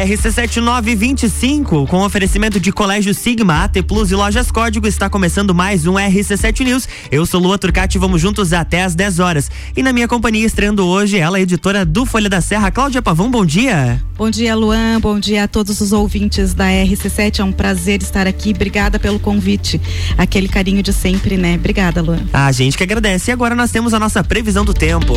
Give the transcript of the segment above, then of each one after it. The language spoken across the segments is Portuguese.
RC7925, com oferecimento de Colégio Sigma, AT Plus e Lojas Código, está começando mais um RC7 News. Eu sou Lua Turcati vamos juntos até às 10 horas. E na minha companhia, estreando hoje, ela, editora do Folha da Serra, Cláudia Pavão, bom dia. Bom dia, Luan, bom dia a todos os ouvintes da RC7, é um prazer estar aqui, obrigada pelo convite, aquele carinho de sempre, né? Obrigada, Luan. A gente que agradece e agora nós temos a nossa previsão do tempo.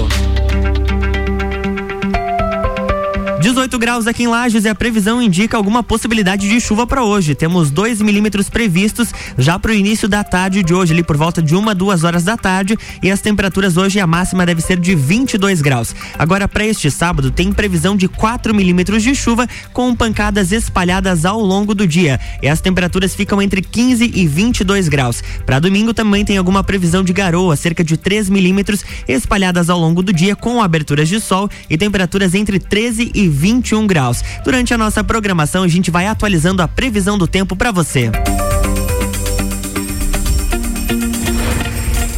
18 graus aqui em Lages e a previsão indica alguma possibilidade de chuva para hoje. Temos 2 milímetros previstos já para o início da tarde de hoje, ali por volta de uma, duas horas da tarde. E as temperaturas hoje, a máxima deve ser de 22 graus. Agora, para este sábado, tem previsão de 4 milímetros de chuva com pancadas espalhadas ao longo do dia. E as temperaturas ficam entre 15 e 22 graus. Para domingo também tem alguma previsão de garoa, cerca de 3 milímetros, espalhadas ao longo do dia com aberturas de sol e temperaturas entre 13 e 21 graus. Durante a nossa programação, a gente vai atualizando a previsão do tempo para você.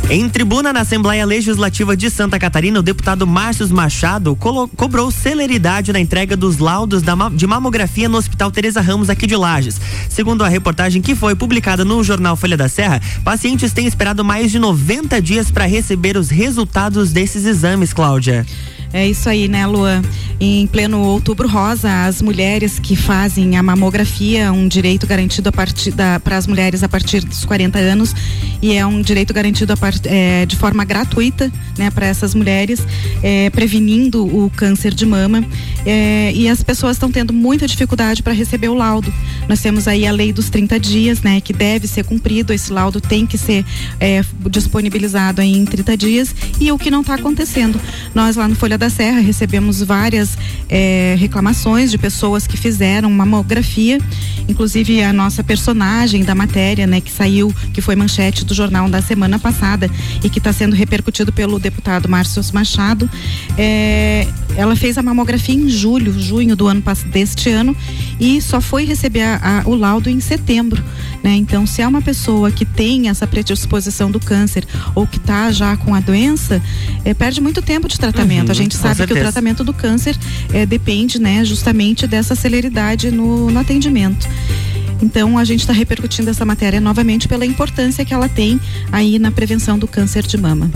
Em tribuna na Assembleia Legislativa de Santa Catarina, o deputado Márcio Machado cobrou celeridade na entrega dos laudos ma de mamografia no Hospital Teresa Ramos aqui de Lages. Segundo a reportagem que foi publicada no jornal Folha da Serra, pacientes têm esperado mais de 90 dias para receber os resultados desses exames, Cláudia. É isso aí, né, Luan? Em pleno outubro rosa, as mulheres que fazem a mamografia, um direito garantido para as mulheres a partir dos 40 anos e é um direito garantido part, é, de forma gratuita, né, para essas mulheres, é, prevenindo o câncer de mama. É, e as pessoas estão tendo muita dificuldade para receber o laudo. Nós temos aí a lei dos 30 dias, né, que deve ser cumprido. Esse laudo tem que ser é, disponibilizado em 30 dias e o que não está acontecendo. Nós lá no Folha da da Serra recebemos várias é, reclamações de pessoas que fizeram mamografia, inclusive a nossa personagem da matéria, né, que saiu, que foi manchete do jornal da semana passada e que está sendo repercutido pelo deputado Márcio Machado. É, ela fez a mamografia em julho, junho do ano deste ano e só foi receber a, a, o laudo em setembro, né? Então, se é uma pessoa que tem essa predisposição do câncer ou que está já com a doença, é, perde muito tempo de tratamento. Uhum, a gente gente sabe que o tratamento do câncer é, depende, né, justamente dessa celeridade no, no atendimento. Então a gente está repercutindo essa matéria novamente pela importância que ela tem aí na prevenção do câncer de mama.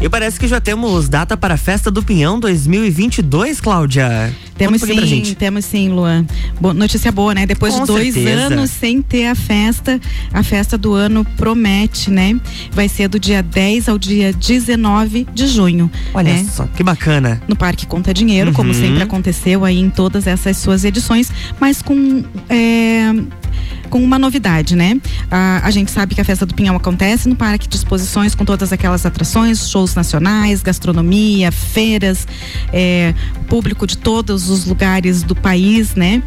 E parece que já temos data para a festa do Pinhão 2022, Cláudia. Temos sim, temos sim, Luan. Bo notícia boa, né? Depois Com de dois certeza. anos sem ter a festa, a festa do ano promete, né? Vai ser do dia 10 ao dia 19 de junho. Olha né? só, que bacana. No Parque Conta Dinheiro, uhum. como sempre aconteceu aí em todas essas suas edições, mas com. É, com uma novidade, né? A, a gente sabe que a festa do Pinhão acontece no Parque de Exposições com todas aquelas atrações, shows nacionais, gastronomia, feiras, é, público de todos os lugares do país, né?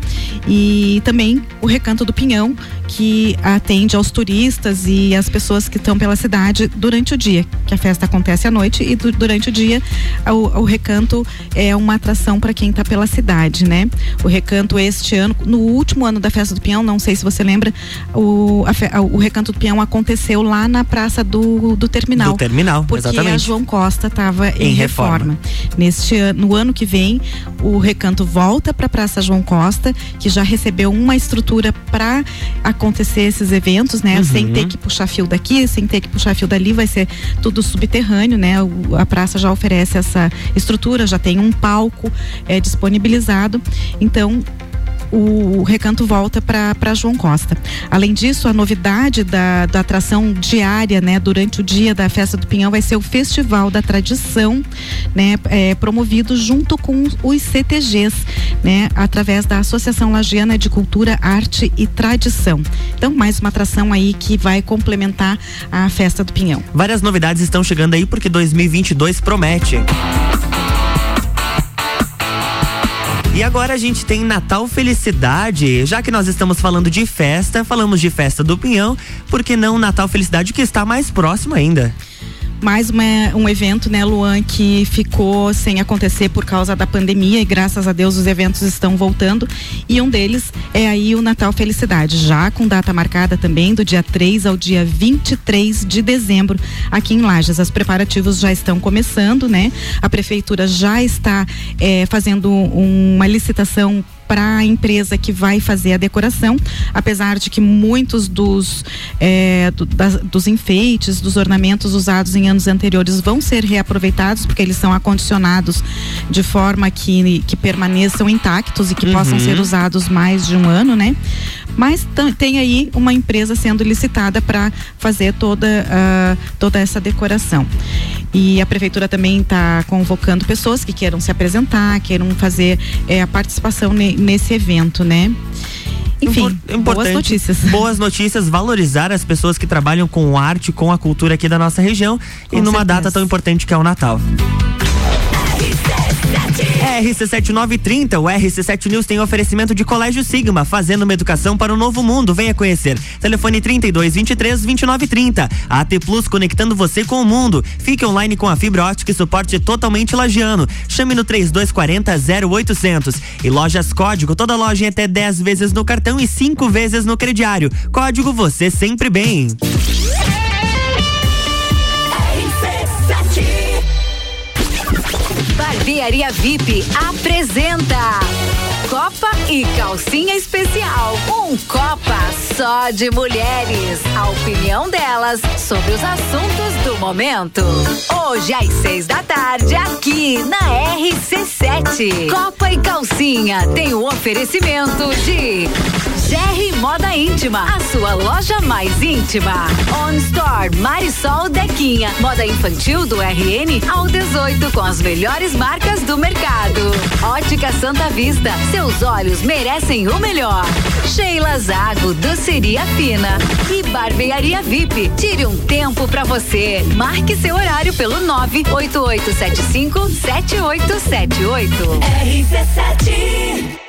E também o Recanto do Pinhão, que atende aos turistas e as pessoas que estão pela cidade durante o dia, que a festa acontece à noite e durante o dia o, o recanto é uma atração para quem está pela cidade, né? O recanto este ano, no último ano da festa do Pinhão, não sei se você lembra, o, a, o recanto do Pinhão aconteceu lá na praça do, do terminal. Do terminal, porque exatamente. a João Costa estava em, em reforma. reforma. Neste ano, no ano que vem, o recanto volta para a Praça João Costa, que já recebeu uma estrutura para acontecer esses eventos, né? Uhum. Sem ter que puxar fio daqui, sem ter que puxar fio dali, vai ser tudo subterrâneo, né? O, a praça já oferece essa estrutura, já tem um palco é, disponibilizado. Então, o, recanto volta para João Costa. Além disso, a novidade da, da atração diária, né, durante o dia da festa do Pinhão vai ser o Festival da Tradição, né, é, promovido junto com os CTGs, né, através da Associação Lagiana de Cultura, Arte e Tradição. Então, mais uma atração aí que vai complementar a festa do Pinhão. Várias novidades estão chegando aí porque 2022 promete. E agora a gente tem Natal Felicidade. Já que nós estamos falando de festa, falamos de festa do Pinhão, por que não Natal Felicidade que está mais próximo ainda? Mais uma, um evento, né, Luan, que ficou sem acontecer por causa da pandemia e graças a Deus os eventos estão voltando. E um deles é aí o Natal Felicidade, já com data marcada também do dia 3 ao dia 23 de dezembro aqui em Lages. Os preparativos já estão começando, né? A prefeitura já está é, fazendo uma licitação para a empresa que vai fazer a decoração, apesar de que muitos dos, é, do, das, dos enfeites, dos ornamentos usados em anos anteriores vão ser reaproveitados, porque eles são acondicionados de forma que, que permaneçam intactos e que uhum. possam ser usados mais de um ano, né? Mas tem aí uma empresa sendo licitada para fazer toda, uh, toda essa decoração. E a prefeitura também está convocando pessoas que queiram se apresentar, queiram fazer é, a participação ne, nesse evento, né? Enfim, boas notícias. Boas notícias, valorizar as pessoas que trabalham com arte, com a cultura aqui da nossa região com e numa certeza. data tão importante que é o Natal. RC7930, o RC7 News tem oferecimento de Colégio Sigma, fazendo uma educação para o um novo mundo. Venha conhecer. Telefone 32 23 29 30. AT Plus conectando você com o mundo. Fique online com a fibra ótica e suporte totalmente lagiano. Chame no 3240 0800. E lojas Código, toda loja em até 10 vezes no cartão e 5 vezes no crediário. Código você sempre bem. Barbearia VIP apresenta Copa e Calcinha Especial. Um Copa só de mulheres. A opinião delas sobre os assuntos do momento. Hoje às seis da tarde, aqui na RC7. Copa e Calcinha tem o oferecimento de GR Moda Íntima, a sua loja mais íntima. On Store Marisol Dequinha, moda infantil do RN ao 18 com as melhores marcas do mercado. Ótica Santa Vista, seu seus olhos merecem o melhor. Sheila Zago, doceria fina e barbearia VIP. Tire um tempo para você. Marque seu horário pelo 98875 7878. RC7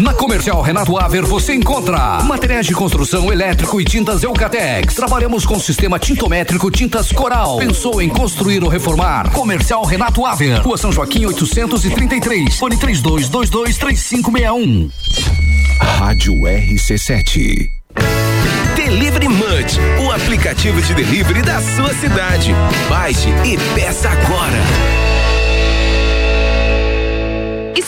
Na Comercial Renato Aver você encontra materiais de construção elétrico e tintas Eucatex. Trabalhamos com sistema tintométrico Tintas Coral. Pensou em construir ou reformar? Comercial Renato Aver. Rua São Joaquim 833. Fone 32223561. Rádio RC7. Delivery Munch, o aplicativo de delivery da sua cidade. Baixe e peça agora.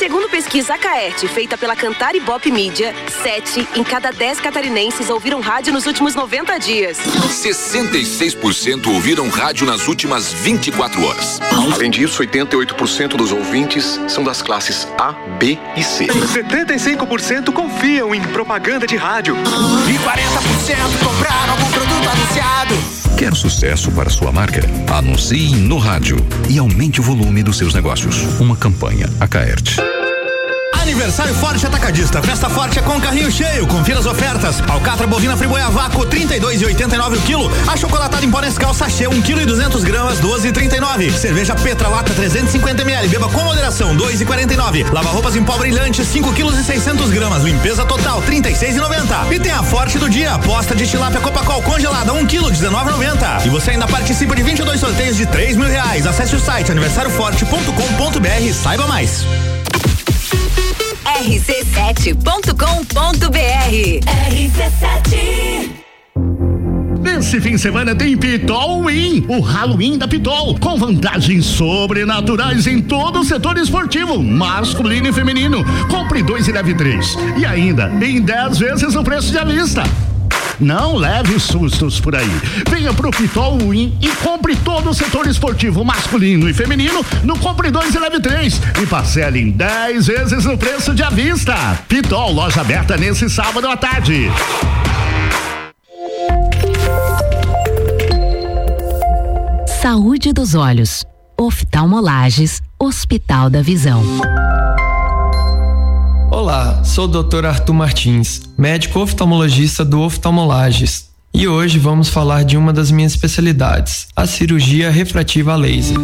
Segundo pesquisa Acaerte, feita pela Cantar e Bop Mídia, sete em cada dez catarinenses ouviram rádio nos últimos 90 dias. 66% ouviram rádio nas últimas 24 horas. Além disso, 88% dos ouvintes são das classes A, B e C. 75% confiam em propaganda de rádio. E 40% compraram algum produto anunciado. Quer sucesso para sua marca? Anuncie no rádio e aumente o volume dos seus negócios. Uma campanha Acaerte. Aniversário Forte Atacadista. Festa forte é com carrinho cheio. Confira as ofertas. Alcatra bovina friboia vácuo 32,89 o quilo. A chocolatada em pó Nescau sachê 1 kg e 200 gramas 12,39. Cerveja Petra lata 350 ml. Beba com moderação 2,49. Lava roupas em pó brilhante 5 kg e 600 gramas. Limpeza total 36,90. E tem a Forte do dia. Aposta de tilápia Copacol congelada 1 kg 19,90. E você ainda participa de 22 sorteios de 3 mil reais. Acesse o site aniversarioforte.com.br. Saiba mais rc7.com.br. RC7 Nesse fim de semana tem Pitol Win, o Halloween da Pitol, com vantagens sobrenaturais em todo o setor esportivo, masculino e feminino. Compre dois e leve três. E ainda em 10 vezes o preço de avista. Não leve sustos por aí. Venha pro Pitol Win e compre todo o setor esportivo masculino e feminino no Compre 2 e Leve 3 e parcele em 10 vezes o preço de avista. Pitol, loja aberta nesse sábado à tarde. Saúde dos olhos. Oftalmolages, Hospital da Visão. Olá, sou o Dr. Arthur Martins, médico oftalmologista do Oftalmolages. E hoje vamos falar de uma das minhas especialidades, a cirurgia refrativa a laser.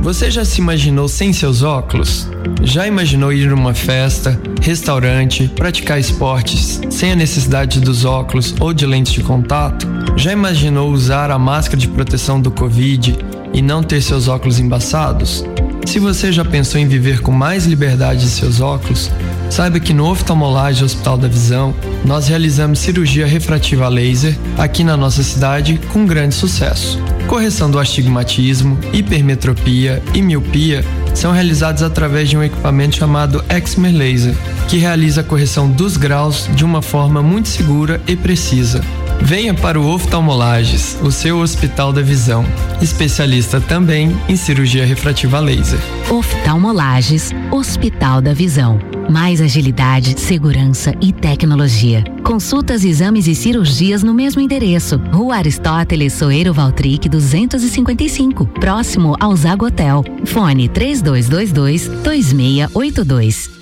Você já se imaginou sem seus óculos? Já imaginou ir numa festa, restaurante, praticar esportes sem a necessidade dos óculos ou de lentes de contato? Já imaginou usar a máscara de proteção do Covid e não ter seus óculos embaçados? Se você já pensou em viver com mais liberdade de seus óculos, saiba que no Oftalmolagem Hospital da Visão, nós realizamos cirurgia refrativa laser aqui na nossa cidade com grande sucesso. Correção do astigmatismo, hipermetropia e miopia são realizados através de um equipamento chamado Exmer Laser, que realiza a correção dos graus de uma forma muito segura e precisa. Venha para o Oftalmolages, o seu hospital da visão, especialista também em cirurgia refrativa laser. Oftalmolages, Hospital da Visão. Mais agilidade, segurança e tecnologia. Consultas, exames e cirurgias no mesmo endereço. Rua Aristóteles Soeiro Valtric 255, próximo ao Zagotel. Fone 3222 2682.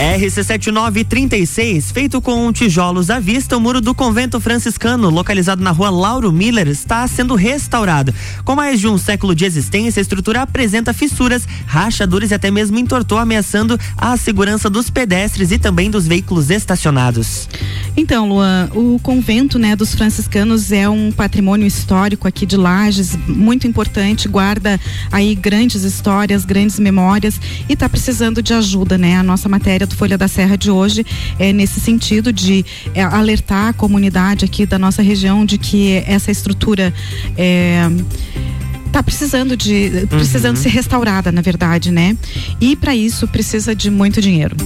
RC7936, feito com tijolos à vista, o muro do convento franciscano, localizado na rua Lauro Miller, está sendo restaurado. Com mais de um século de existência, a estrutura apresenta fissuras, rachaduras e até mesmo entortou, ameaçando a segurança dos pedestres e também dos veículos estacionados. Então, Luan, o convento né, dos franciscanos é um patrimônio histórico aqui de Lages, muito importante, guarda aí grandes histórias, grandes memórias e está precisando de ajuda, né? A nossa matéria do Folha da Serra de hoje é nesse sentido de é, alertar a comunidade aqui da nossa região de que essa estrutura é, tá precisando de precisando uhum. ser restaurada na verdade né e para isso precisa de muito dinheiro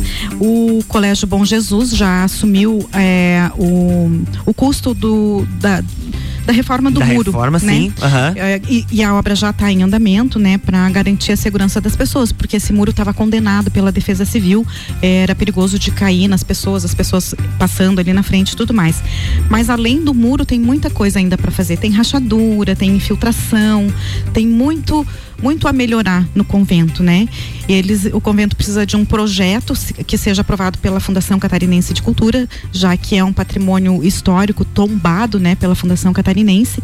o colégio Bom Jesus já assumiu é, o, o custo do da, da reforma do da muro. Reforma, né? sim. Uhum. E, e, a obra já está em andamento, né, para garantir a segurança das pessoas, porque esse muro estava condenado pela Defesa Civil, era perigoso de cair nas pessoas, as pessoas passando ali na frente e tudo mais. Mas além do muro tem muita coisa ainda para fazer. Tem rachadura, tem infiltração, tem muito muito a melhorar no convento, né? Eles, o convento precisa de um projeto que seja aprovado pela Fundação Catarinense de Cultura, já que é um patrimônio histórico tombado, né, pela Fundação Catarinense.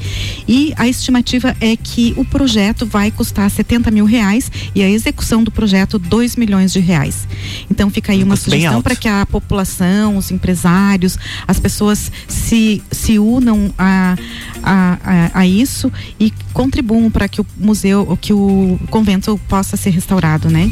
E a estimativa é que o projeto vai custar 70 mil reais e a execução do projeto 2 milhões de reais. Então fica aí uma sugestão para que a população, os empresários, as pessoas se, se unam a, a, a, a isso e contribuam para que o museu, que o convento possa ser restaurado, né?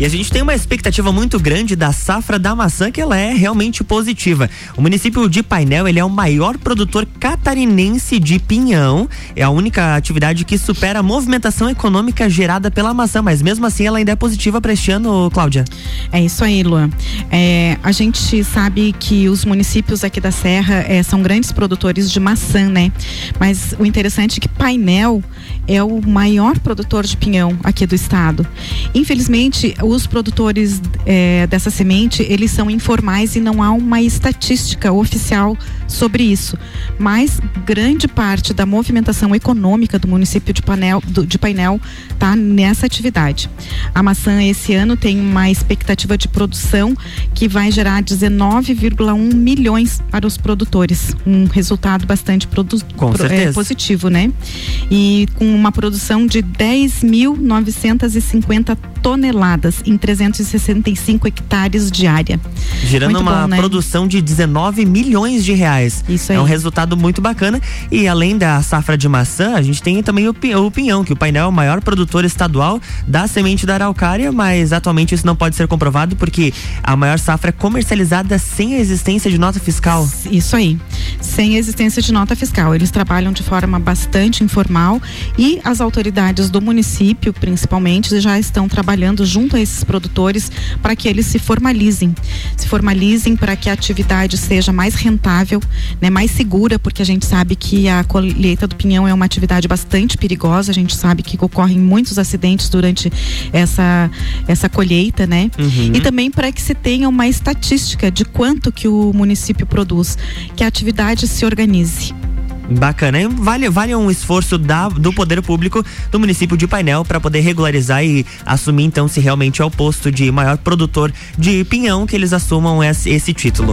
E a gente tem uma expectativa muito grande da safra da maçã, que ela é realmente positiva. O município de Painel, ele é o maior produtor catarinense de pinhão. É a única atividade que supera a movimentação econômica gerada pela maçã, mas mesmo assim ela ainda é positiva para este ano, Cláudia. É isso aí, Luan. É, a gente sabe que os municípios aqui da Serra é, são grandes produtores de maçã, né? Mas o interessante é que Painel é o maior produtor de pinhão aqui do estado. Infelizmente, os produtores é, dessa semente, eles são informais e não há uma estatística oficial sobre isso. Mas grande parte da movimentação econômica do município de, Panel, do, de Painel está nessa atividade. A maçã esse ano tem uma expectativa de produção que vai gerar 19,1 milhões para os produtores. Um resultado bastante produ com pro, é, positivo, né? E com uma produção de 10.950 toneladas em 365 hectares de área. Gerando Muito uma bom, né? produção de 19 milhões de reais. Isso É aí. um resultado muito bacana. E além da safra de maçã, a gente tem também o, o pinhão, que o painel é o maior produtor estadual da semente da araucária, mas atualmente isso não pode ser comprovado porque a maior safra é comercializada sem a existência de nota fiscal. Isso aí, sem existência de nota fiscal. Eles trabalham de forma bastante informal e as autoridades do município, principalmente, já estão trabalhando junto a esses produtores para que eles se formalizem. Se formalizem para que a atividade seja mais rentável, né, mais segura, porque a gente sabe que a colheita do pinhão é uma atividade bastante perigosa, a gente sabe que ocorrem muitos acidentes durante essa, essa colheita, né? Uhum. E também para que se tenha uma estatística de quanto que o município produz, que a atividade se organize. Bacana? Vale, vale um esforço da, do poder público do município de Painel para poder regularizar e assumir então se realmente é o posto de maior produtor de pinhão que eles assumam esse, esse título.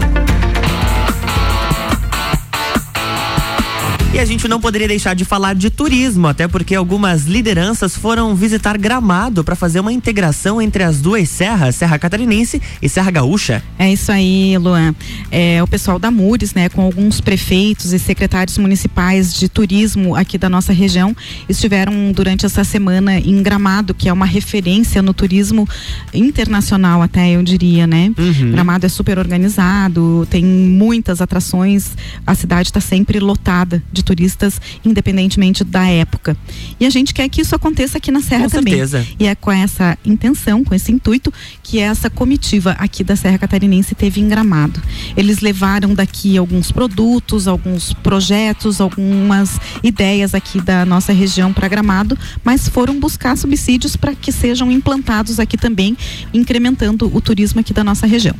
E a gente não poderia deixar de falar de turismo, até porque algumas lideranças foram visitar Gramado para fazer uma integração entre as duas serras, Serra Catarinense e Serra Gaúcha. É isso aí, Luan. É, o pessoal da Mures, né, com alguns prefeitos e secretários municipais de turismo aqui da nossa região, estiveram durante essa semana em Gramado, que é uma referência no turismo internacional, até eu diria, né? Uhum. Gramado é super organizado, tem muitas atrações, a cidade está sempre lotada de turistas, independentemente da época. E a gente quer que isso aconteça aqui na Serra Com também. certeza. E é com essa intenção, com esse intuito, que essa comitiva aqui da Serra Catarinense teve em Gramado. Eles levaram daqui alguns produtos, alguns projetos, algumas ideias aqui da nossa região para Gramado, mas foram buscar subsídios para que sejam implantados aqui também, incrementando o turismo aqui da nossa região.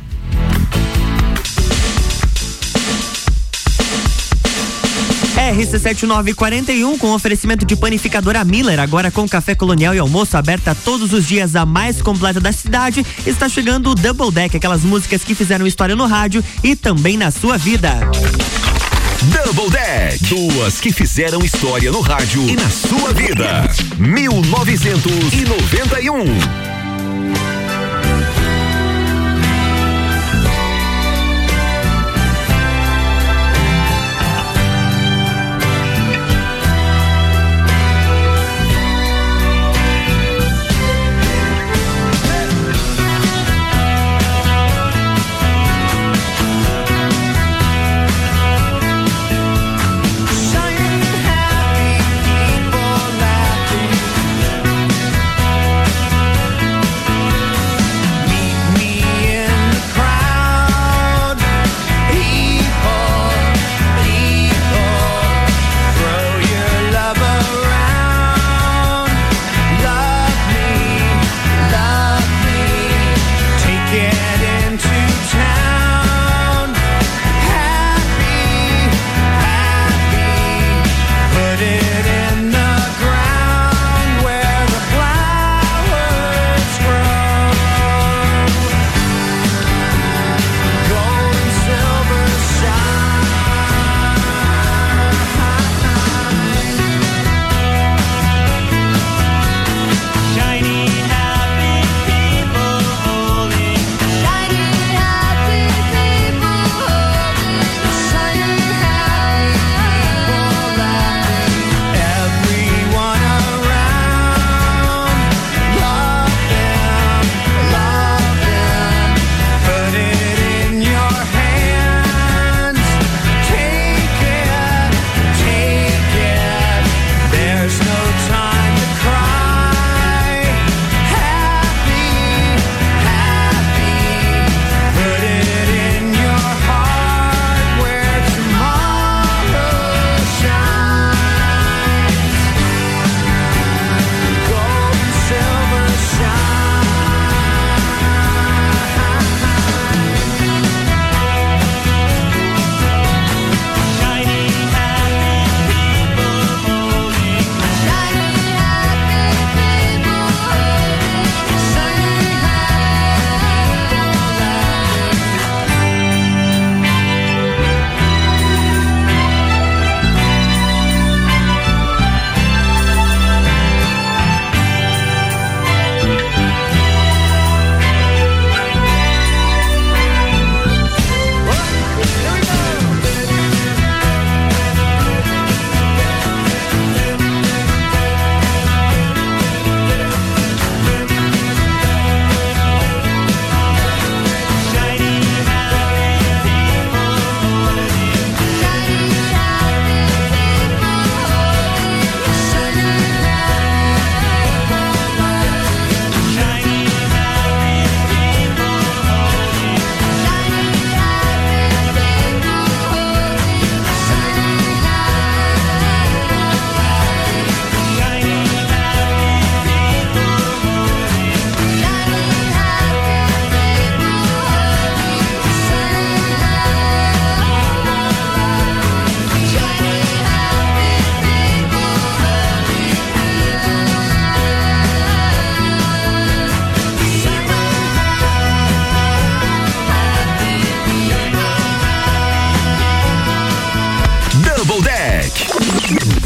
RC7941 com oferecimento de panificadora Miller, agora com café colonial e almoço aberta todos os dias, a mais completa da cidade. Está chegando o Double Deck, aquelas músicas que fizeram história no rádio e também na sua vida. Double Deck. Duas que fizeram história no rádio e na sua vida. 1991.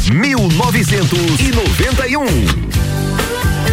1991.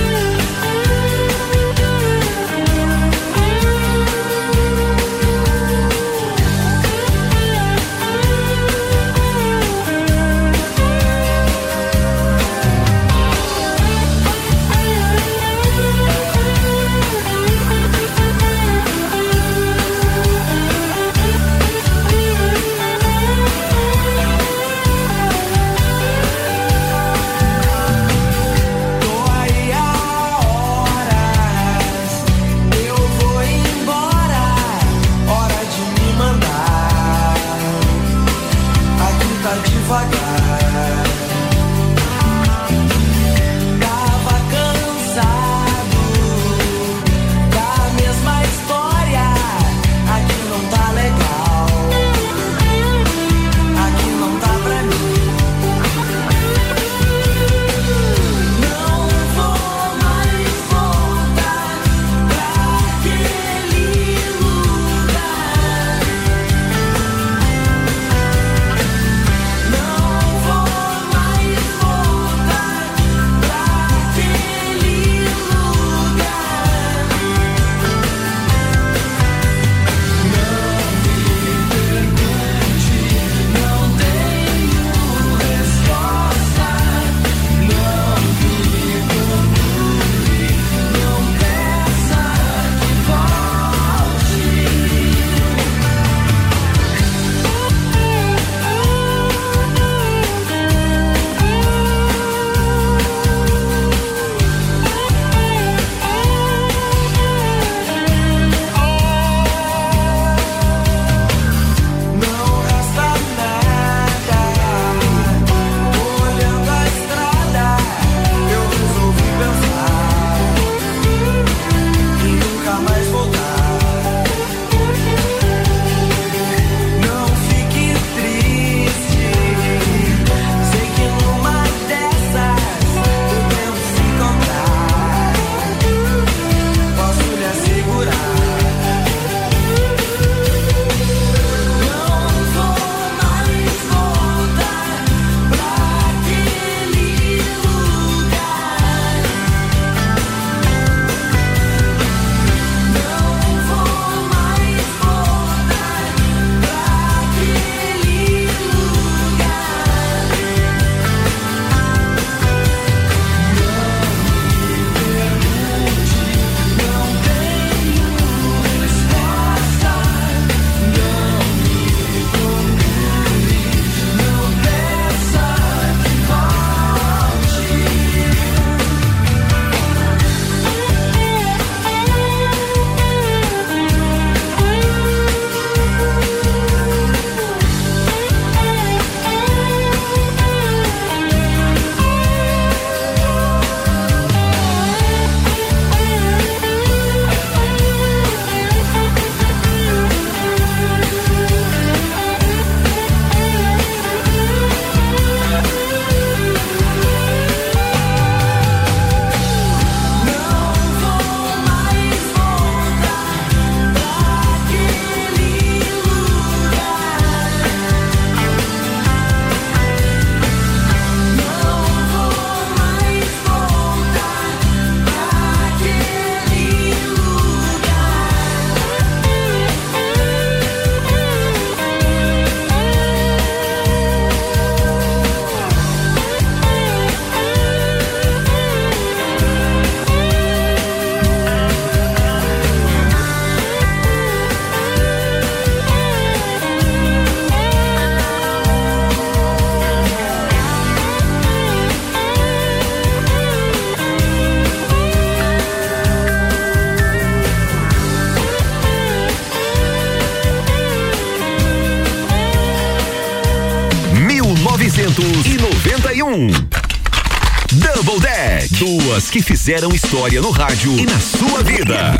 fizeram história no rádio e na sua vida.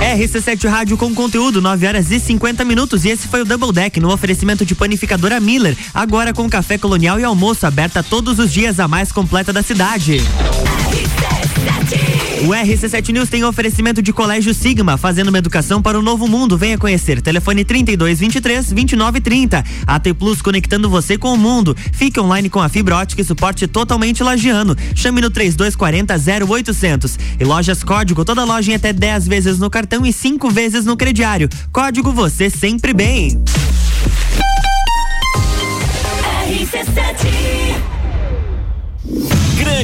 RC7 Rádio com conteúdo, 9 horas e 50 minutos. E esse foi o Double Deck no oferecimento de panificadora Miller. Agora com café colonial e almoço aberta todos os dias, a mais completa da cidade. O RC7 News tem oferecimento de Colégio Sigma, fazendo uma educação para o novo mundo. Venha conhecer. Telefone 3223 2930. AT Plus conectando você com o mundo. Fique online com a fibra ótica e suporte totalmente lagiano. Chame no 3240 0800. E lojas Código, toda loja em até 10 vezes no cartão e 5 vezes no crediário. Código você sempre bem.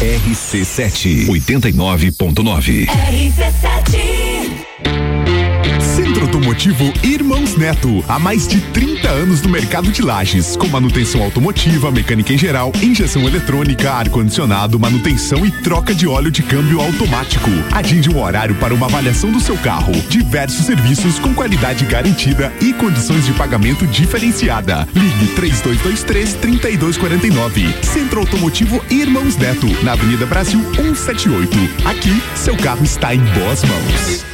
RC7 89.9. Centro Automotivo Irmãos Neto, há mais de 30 anos no mercado de lajes, com manutenção automotiva, mecânica em geral, injeção eletrônica, ar-condicionado, manutenção e troca de óleo de câmbio automático. Agende um horário para uma avaliação do seu carro. Diversos serviços com qualidade garantida e condições de pagamento diferenciada. Ligue 3223 3249. Centro Automotivo Irmãos Neto, na Avenida Brasil 178. Aqui, seu carro está em boas mãos.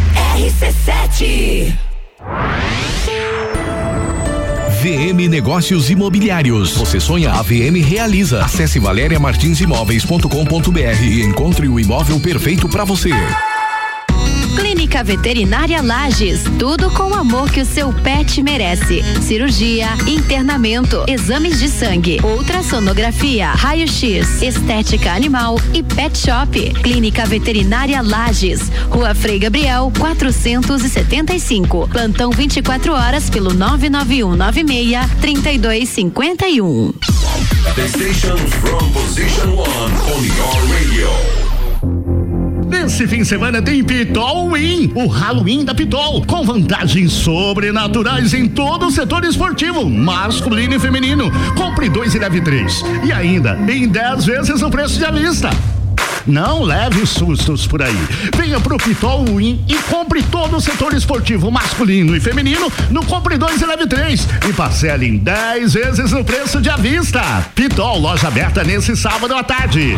RC7 VM Negócios Imobiliários. Você sonha, a VM realiza. Acesse valeriamartinsimóveis.com.br e encontre o imóvel perfeito para você. Clínica Veterinária Lages, tudo com o amor que o seu pet merece. Cirurgia, internamento, exames de sangue, ultrassonografia, raio-x, estética animal e pet shop. Clínica Veterinária Lages, Rua Frei Gabriel, 475. Plantão 24 horas pelo 99196 3251. The station from position one on your radio. Nesse fim de semana tem Pitol Win, o Halloween da Pitol, com vantagens sobrenaturais em todo o setor esportivo, masculino e feminino. Compre dois e leve três. E ainda em 10 vezes o preço de à vista. Não leve sustos por aí. Venha pro Pitol Win e compre todo o setor esportivo masculino e feminino no Compre 2 e Leve 3 e parcele em 10 vezes o preço de à vista. Pitol, loja aberta nesse sábado à tarde.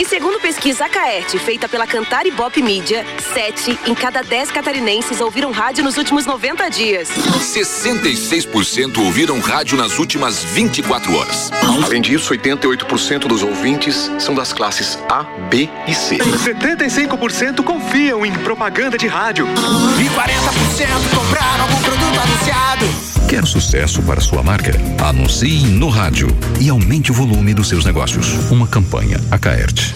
E segundo pesquisa Acaerte, feita pela Cantar e Bop Mídia, sete em cada dez catarinenses ouviram rádio nos últimos 90 dias. 66% ouviram rádio nas últimas 24 horas. Além disso, 88% dos ouvintes são das classes A, B e C. 75% confiam em propaganda de rádio. E 40% compraram algum produto anunciado. Quer sucesso para sua marca? Anuncie no rádio e aumente o volume dos seus negócios. Uma campanha Acaerte.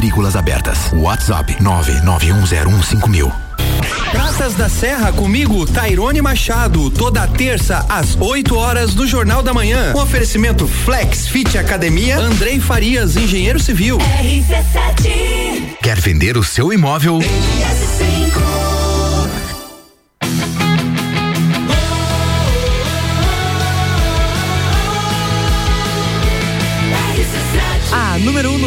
Matrículas abertas. WhatsApp 991015000. Praças da Serra comigo, Tairone Machado, toda terça às 8 horas do Jornal da Manhã. Com oferecimento Flex Fit Academia, Andrei Farias, engenheiro civil. RC7 Quer vender o seu imóvel? S5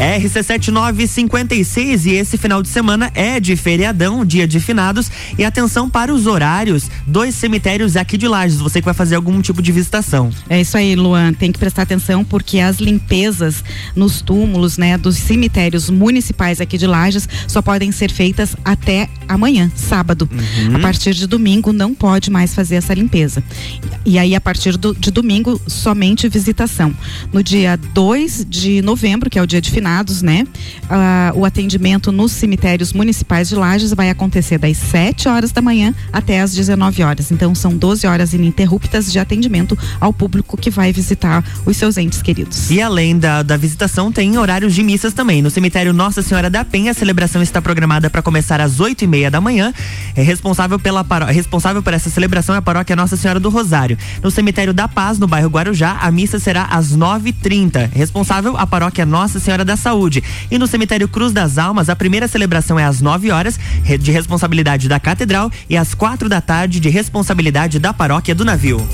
RC7956 e esse final de semana é de feriadão, dia de finados e atenção para os horários dos cemitérios aqui de Lages, você que vai fazer algum tipo de visitação. É isso aí, Luan. Tem que prestar atenção porque as limpezas nos túmulos, né, dos cemitérios municipais aqui de Lages só podem ser feitas até amanhã, sábado. Uhum. A partir de domingo não pode mais fazer essa limpeza. E aí, a partir do- de domingo, somente visitação. No dia 2 de novembro, que é o dia de finados, né? ah, o atendimento nos cemitérios municipais de Lages vai acontecer das 7 horas da manhã até as 19 horas. Então, são 12 horas ininterruptas de atendimento ao público que vai visitar os seus entes queridos. E além da, da visitação, tem horários de missas também. No cemitério Nossa Senhora da Penha, a celebração está programada para começar às oito e meia da manhã. É responsável, pela paró- responsável por essa celebração é a paróquia Nossa Senhora do Rosário. No cemitério da Paz, no bairro Guarujá, a missa será às nove e trinta. Responsável a paróquia Nossa Senhora da Saúde. E no cemitério Cruz das Almas, a primeira celebração é às 9 horas, de responsabilidade da Catedral, e às quatro da tarde, de responsabilidade da paróquia do navio.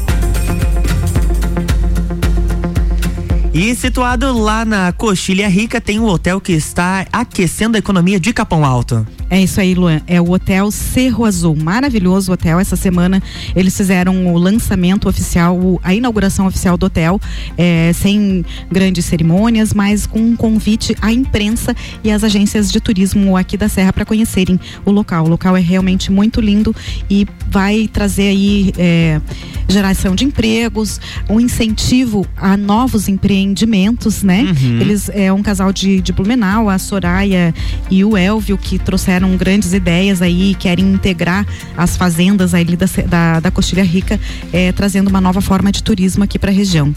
E situado lá na Coxilha Rica, tem um hotel que está aquecendo a economia de Capão Alto. É isso aí, Luan. É o Hotel Cerro Azul. Maravilhoso hotel. Essa semana eles fizeram o lançamento oficial, a inauguração oficial do hotel, é, sem grandes cerimônias, mas com um convite à imprensa e às agências de turismo aqui da Serra para conhecerem o local. O local é realmente muito lindo e vai trazer aí é, geração de empregos, um incentivo a novos empreendimentos, né? Uhum. Eles é um casal de, de Blumenau, a Soraya e o Elvio, que trouxeram grandes ideias aí, querem integrar as fazendas ali da, da, da Rica, é, trazendo uma nova forma de turismo aqui para a região.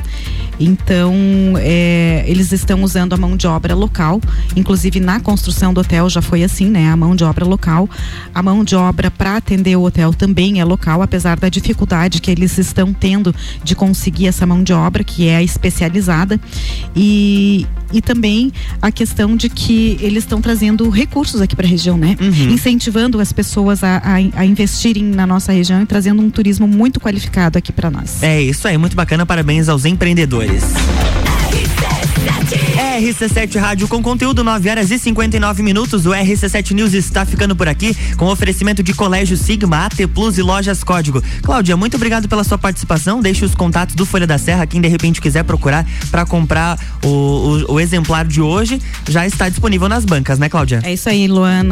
Então, é, eles estão usando a mão de obra local, inclusive na construção do hotel já foi assim, né? A mão de obra local. A mão de obra para atender o hotel também é local, apesar da dificuldade que eles estão tendo de conseguir essa mão de obra, que é especializada. E, e também a questão de que eles estão trazendo recursos aqui para a região, né? Incentivando as pessoas a, a, a investirem na nossa região e trazendo um turismo muito qualificado aqui para nós. É isso aí, muito bacana. Parabéns aos empreendedores. RC7 Rádio com conteúdo 9 horas e 59 minutos. O RC7 News está ficando por aqui com oferecimento de Colégio Sigma, AT Plus e Lojas Código. Cláudia, muito obrigado pela sua participação. Deixe os contatos do Folha da Serra. Quem de repente quiser procurar para comprar o, o, o exemplar de hoje, já está disponível nas bancas, né, Cláudia? É isso aí, Luan.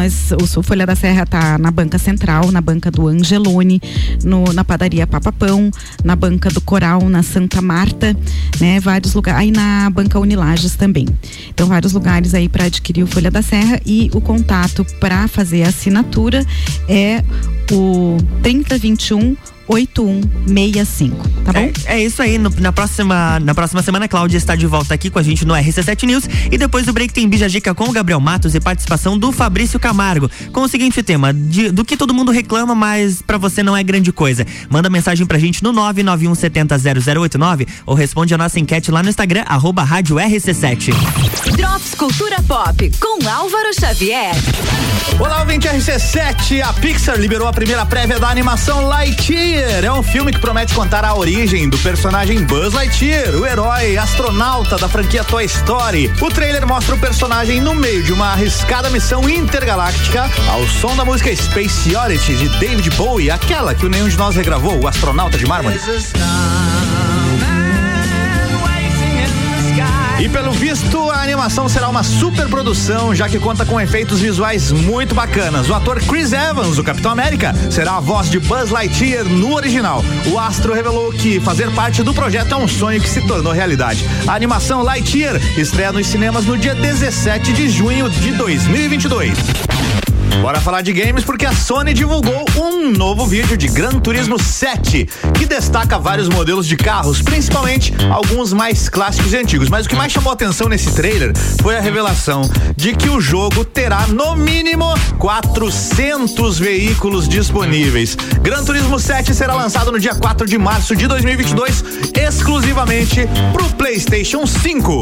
O Folha da Serra tá na banca central, na banca do Angelone, no, na padaria Papapão, na banca do Coral, na Santa Marta, né? Vários lugares. Aí na banca Unilages também. Então, vários lugares aí para adquirir o Folha da Serra e o contato para fazer a assinatura é o 3021 8165, tá bom? É, é isso aí. No- na, próxima, na próxima semana, a Cláudia está de volta aqui com a gente no RC7 News. E depois do break tem Bija Dica com o Gabriel Matos e participação do Fabrício Camargo. Com o seguinte tema: de- do que todo mundo reclama, mas pra você não é grande coisa. Manda mensagem pra gente no 991700089 ou responde a nossa enquete lá no Instagram, arroba Rádio RC7. Drops Cultura Pop com Álvaro Xavier. Olá, ouvinte RC7. A Pixar liberou a primeira prévia da animação Lightyear. É um filme que promete contar a origem do personagem Buzz Lightyear, o herói astronauta da franquia Toy Story. O trailer mostra o personagem no meio de uma arriscada missão intergaláctica ao som da música Space Oddity de David Bowie, aquela que nenhum de nós regravou, o astronauta de mármore. E pelo visto, a animação será uma super produção, já que conta com efeitos visuais muito bacanas. O ator Chris Evans, o Capitão América, será a voz de Buzz Lightyear no original. O astro revelou que fazer parte do projeto é um sonho que se tornou realidade. A animação Lightyear estreia nos cinemas no dia 17 de junho de 2022. Bora falar de games porque a Sony divulgou um novo vídeo de Gran Turismo 7 que destaca vários modelos de carros, principalmente alguns mais clássicos e antigos. Mas o que mais chamou atenção nesse trailer foi a revelação de que o jogo terá no mínimo 400 veículos disponíveis. Gran Turismo 7 será lançado no dia 4 de março de 2022, exclusivamente pro PlayStation 5.